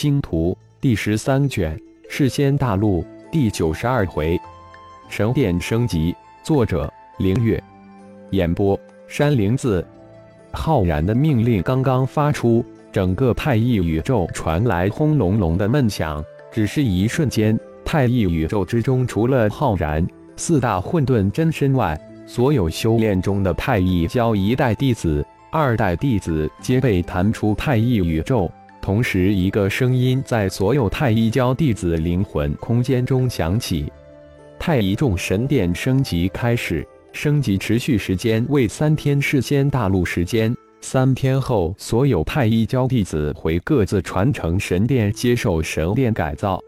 星图第十三卷，世仙大陆第九十二回，神殿升级。作者：凌月。演播：山灵子。浩然的命令刚刚发出，整个太一宇宙传来轰隆隆的闷响。只是一瞬间，太一宇宙之中，除了浩然四大混沌真身外，所有修炼中的太一教一代弟子、二代弟子皆被弹出太一宇宙。同时，一个声音在所有太一教弟子灵魂空间中响起：“太一众神殿升级开始，升级持续时间为三天事先大陆时间。三天后，所有太一教弟子回各自传承神殿接受神殿改造。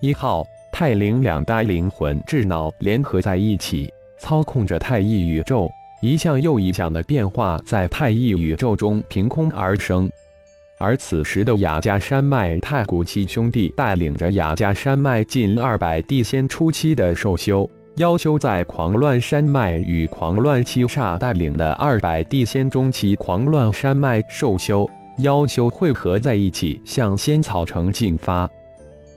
一号太灵两大灵魂智脑联合在一起，操控着太一宇宙，一项又一项的变化在太一宇宙中凭空而生。”而此时的雅加山脉太古七兄弟带领着雅加山脉近二百地仙初期的兽修、妖修，在狂乱山脉与狂乱七煞带领的二百地仙中期狂乱山脉兽修、妖修汇合在一起，向仙草城进发。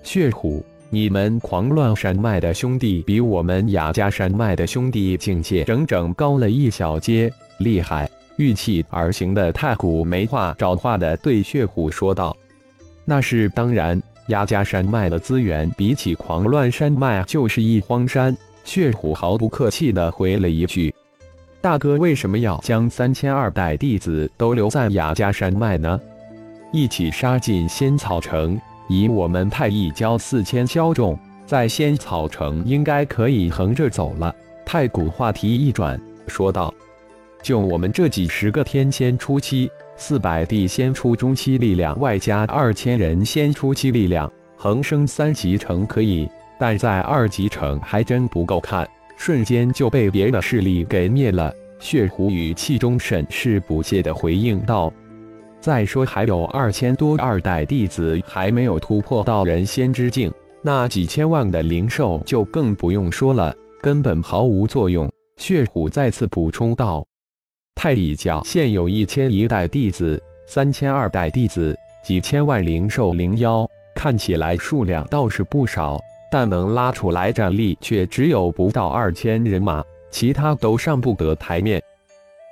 血虎，你们狂乱山脉的兄弟比我们雅加山脉的兄弟境界整整高了一小阶，厉害！玉气而行的太古没话找话的对血虎说道：“那是当然，雅加山脉的资源比起狂乱山脉就是一荒山。”血虎毫不客气的回了一句：“大哥为什么要将三千二代弟子都留在雅加山脉呢？一起杀进仙草城，以我们太一教四千骁众，在仙草城应该可以横着走了。”太古话题一转，说道。就我们这几十个天仙初期、四百地仙初中期力量，外加二千人仙初期力量，横升三级城可以，但在二级城还真不够看。瞬间就被别的势力给灭了。血狐语气中甚是不屑的回应道：“再说还有二千多二代弟子还没有突破到人仙之境，那几千万的灵兽就更不用说了，根本毫无作用。”血虎再次补充道。太乙教现有一千一代弟子，三千二代弟子，几千万灵兽灵妖，看起来数量倒是不少，但能拉出来战力却只有不到二千人马，其他都上不得台面。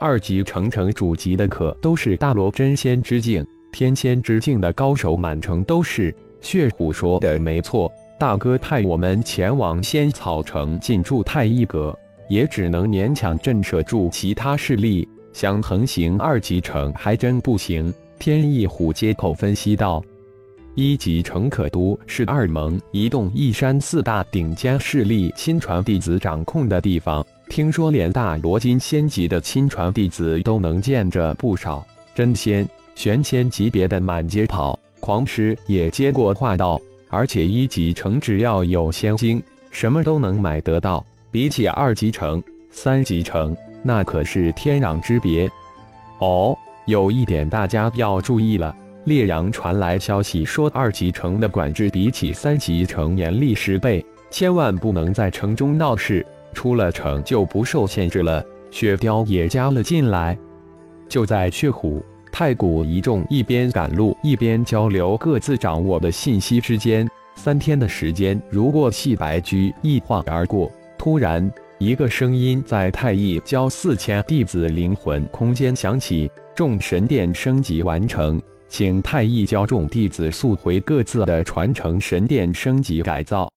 二级城城主级的可都是大罗真仙之境、天仙之境的高手，满城都是。血虎说的没错，大哥派我们前往仙草城进驻太一阁。也只能勉强震慑住其他势力，想横行二级城还真不行。天翼虎接口分析道：“一级城可都是二盟一洞一山四大顶尖势力亲传弟子掌控的地方，听说连大罗金仙级的亲传弟子都能见着不少，真仙、玄仙级别的满街跑。”狂狮也接过话道：“而且一级城只要有仙晶，什么都能买得到。”比起二级城、三级城，那可是天壤之别。哦，有一点大家要注意了。烈阳传来消息说，二级城的管制比起三级城严厉十倍，千万不能在城中闹事，出了城就不受限制了。雪雕也加了进来。就在血虎、太古一众一边赶路一边交流各自掌握的信息之间，三天的时间如过细白驹，一晃而过。突然，一个声音在太一教四千弟子灵魂空间响起：“众神殿升级完成，请太一教众弟子速回各自的传承神殿升级改造。”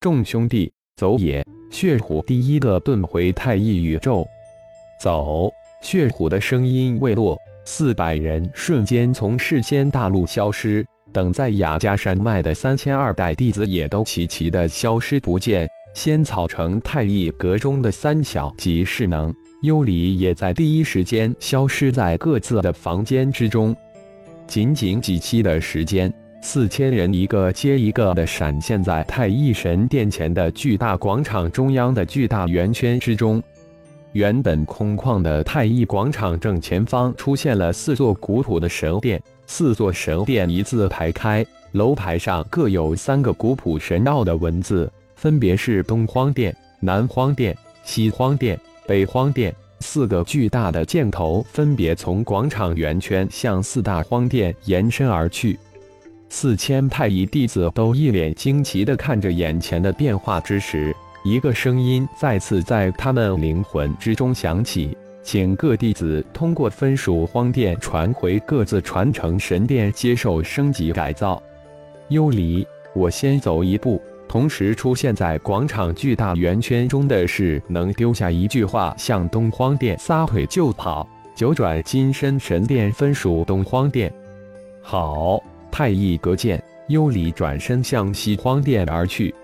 众兄弟，走也！血虎第一个遁回太一宇宙。走！血虎的声音未落，四百人瞬间从世间大陆消失。等在雅加山脉的三千二代弟子也都齐齐的消失不见。仙草城太一阁中的三小级势能幽离也在第一时间消失在各自的房间之中。仅仅几期的时间，四千人一个接一个的闪现在太一神殿前的巨大广场中央的巨大圆圈之中。原本空旷的太一广场正前方出现了四座古朴的神殿，四座神殿一字排开，楼牌上各有三个古朴神奥的文字。分别是东荒殿、南荒殿、西荒殿、北荒殿四个巨大的箭头，分别从广场圆圈向四大荒殿延伸而去。四千太乙弟子都一脸惊奇地看着眼前的变化之时，一个声音再次在他们灵魂之中响起：“请各弟子通过分属荒殿传回各自传承神殿，接受升级改造。”幽离，我先走一步。同时出现在广场巨大圆圈中的是能丢下一句话向东荒殿撒腿就跑。九转金身神殿分属东荒殿。好。太乙阁见，幽离转身向西荒殿而去。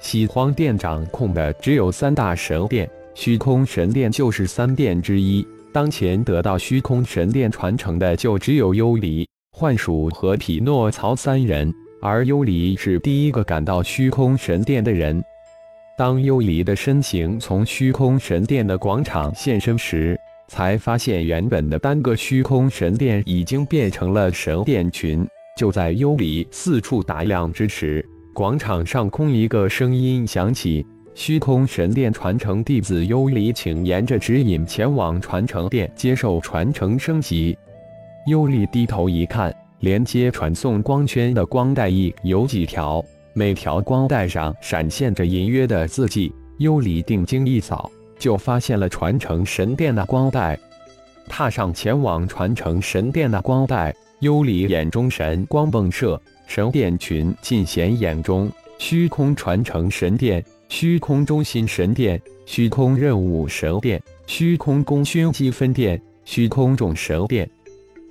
西荒殿掌控的只有三大神殿，虚空神殿就是三殿之一。当前得到虚空神殿传承的就只有幽离、幻鼠和匹诺曹三人，而幽离是第一个赶到虚空神殿的人。当幽离的身形从虚空神殿的广场现身时，才发现原本的单个虚空神殿已经变成了神殿群。就在幽离四处打量之时，广场上空一个声音响起：“虚空神殿传承弟子幽离，请沿着指引前往传承殿接受传承升级。”幽离低头一看，连接传送光圈的光带翼有几条，每条光带上闪现着隐约的字迹。幽离定睛一扫，就发现了传承神殿的光带，踏上前往传承神殿的光带。幽离眼中神光迸射，神殿群尽显眼中。虚空传承神殿、虚空中心神殿、虚空任务神殿、虚空功勋积分殿、虚空众神殿，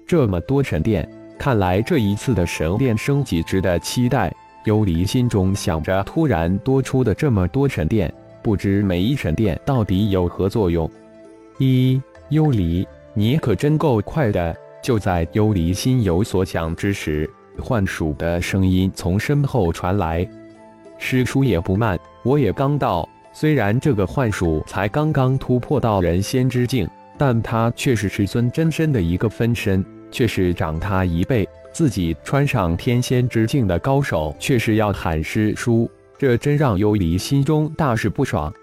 这么多神殿，看来这一次的神殿升级值得期待。幽离心中想着，突然多出的这么多神殿，不知每一神殿到底有何作用。一幽离，你可真够快的！就在幽离心有所想之时，幻鼠的声音从身后传来：“师叔也不慢，我也刚到。虽然这个幻鼠才刚刚突破到人仙之境，但他却是师尊真身的一个分身，却是长他一辈。自己穿上天仙之境的高手，却是要喊师叔，这真让幽离心中大是不爽。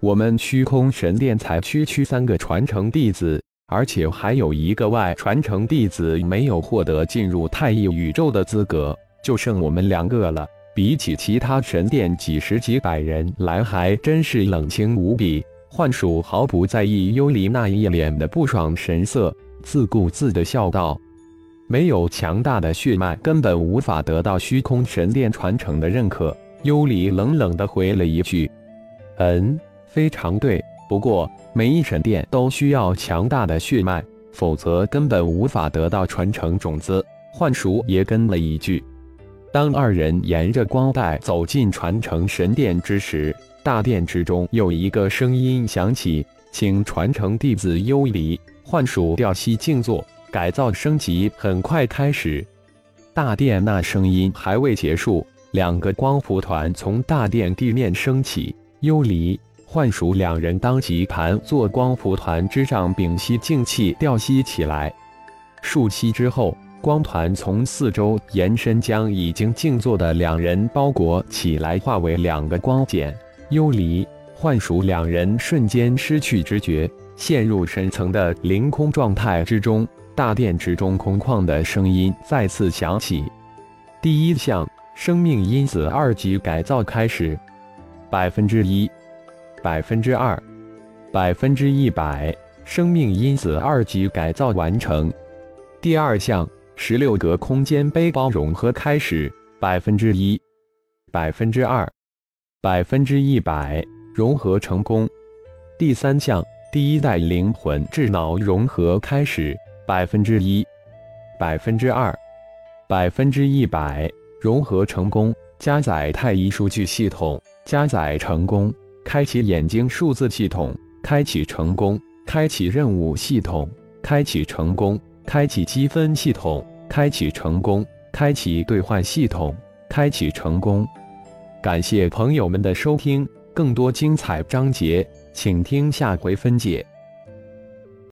我们虚空神殿才区区三个传承弟子。”而且还有一个外传承弟子没有获得进入太一宇宙的资格，就剩我们两个了。比起其他神殿几十几百人来，还真是冷清无比。幻鼠毫不在意幽离那一脸的不爽神色，自顾自地笑道：“没有强大的血脉，根本无法得到虚空神殿传承的认可。”幽离冷冷地回了一句：“嗯，非常对。”不过，每一神殿都需要强大的血脉，否则根本无法得到传承种子。幻鼠也跟了一句。当二人沿着光带走进传承神殿之时，大殿之中有一个声音响起：“请传承弟子幽离、幻鼠调息静坐，改造升级很快开始。”大殿那声音还未结束，两个光符团从大殿地面升起，幽离。幻鼠两人当即盘坐光符团之上，屏息静气，调息起来。数息之后，光团从四周延伸，将已经静坐的两人包裹起来，化为两个光茧。幽离、幻鼠两人瞬间失去知觉，陷入深层的凌空状态之中。大殿之中空旷的声音再次响起：“第一项生命因子二级改造开始，百分之一。”百分之二，百分之一百，生命因子二级改造完成。第二项，十六格空间背包融合开始，百分之一，百分之二，百分之一百，融合成功。第三项，第一代灵魂智脑融合开始，百分之一，百分之二，百分之一百，融合成功。加载太一数据系统，加载成功。开启眼睛数字系统，开启成功；开启任务系统，开启成功；开启积分系统，开启成功；开启兑换系统，开启成功。感谢朋友们的收听，更多精彩章节，请听下回分解。